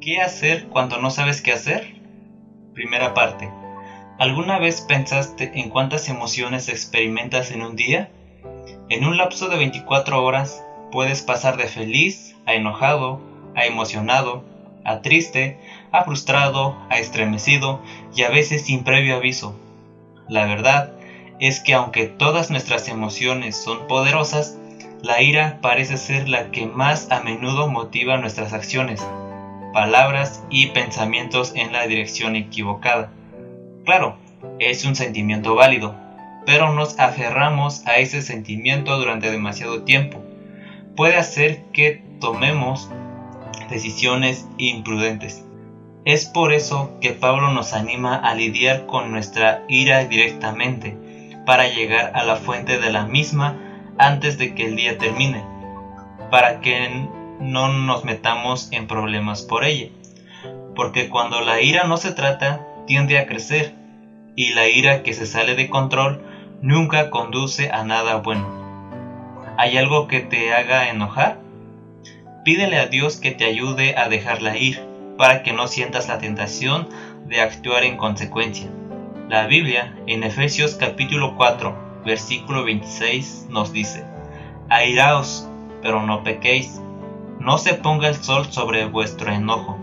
¿Qué hacer cuando no sabes qué hacer? Primera parte. ¿Alguna vez pensaste en cuántas emociones experimentas en un día? En un lapso de 24 horas puedes pasar de feliz a enojado, a emocionado, a triste, a frustrado, a estremecido y a veces sin previo aviso. La verdad es que aunque todas nuestras emociones son poderosas, la ira parece ser la que más a menudo motiva nuestras acciones palabras y pensamientos en la dirección equivocada. Claro, es un sentimiento válido, pero nos aferramos a ese sentimiento durante demasiado tiempo. Puede hacer que tomemos decisiones imprudentes. Es por eso que Pablo nos anima a lidiar con nuestra ira directamente, para llegar a la fuente de la misma antes de que el día termine, para que no nos metamos en problemas por ella. Porque cuando la ira no se trata, tiende a crecer, y la ira que se sale de control nunca conduce a nada bueno. ¿Hay algo que te haga enojar? Pídele a Dios que te ayude a dejarla ir, para que no sientas la tentación de actuar en consecuencia. La Biblia, en Efesios capítulo 4, versículo 26, nos dice, Airaos, pero no pequéis no se ponga el sol sobre vuestro enojo,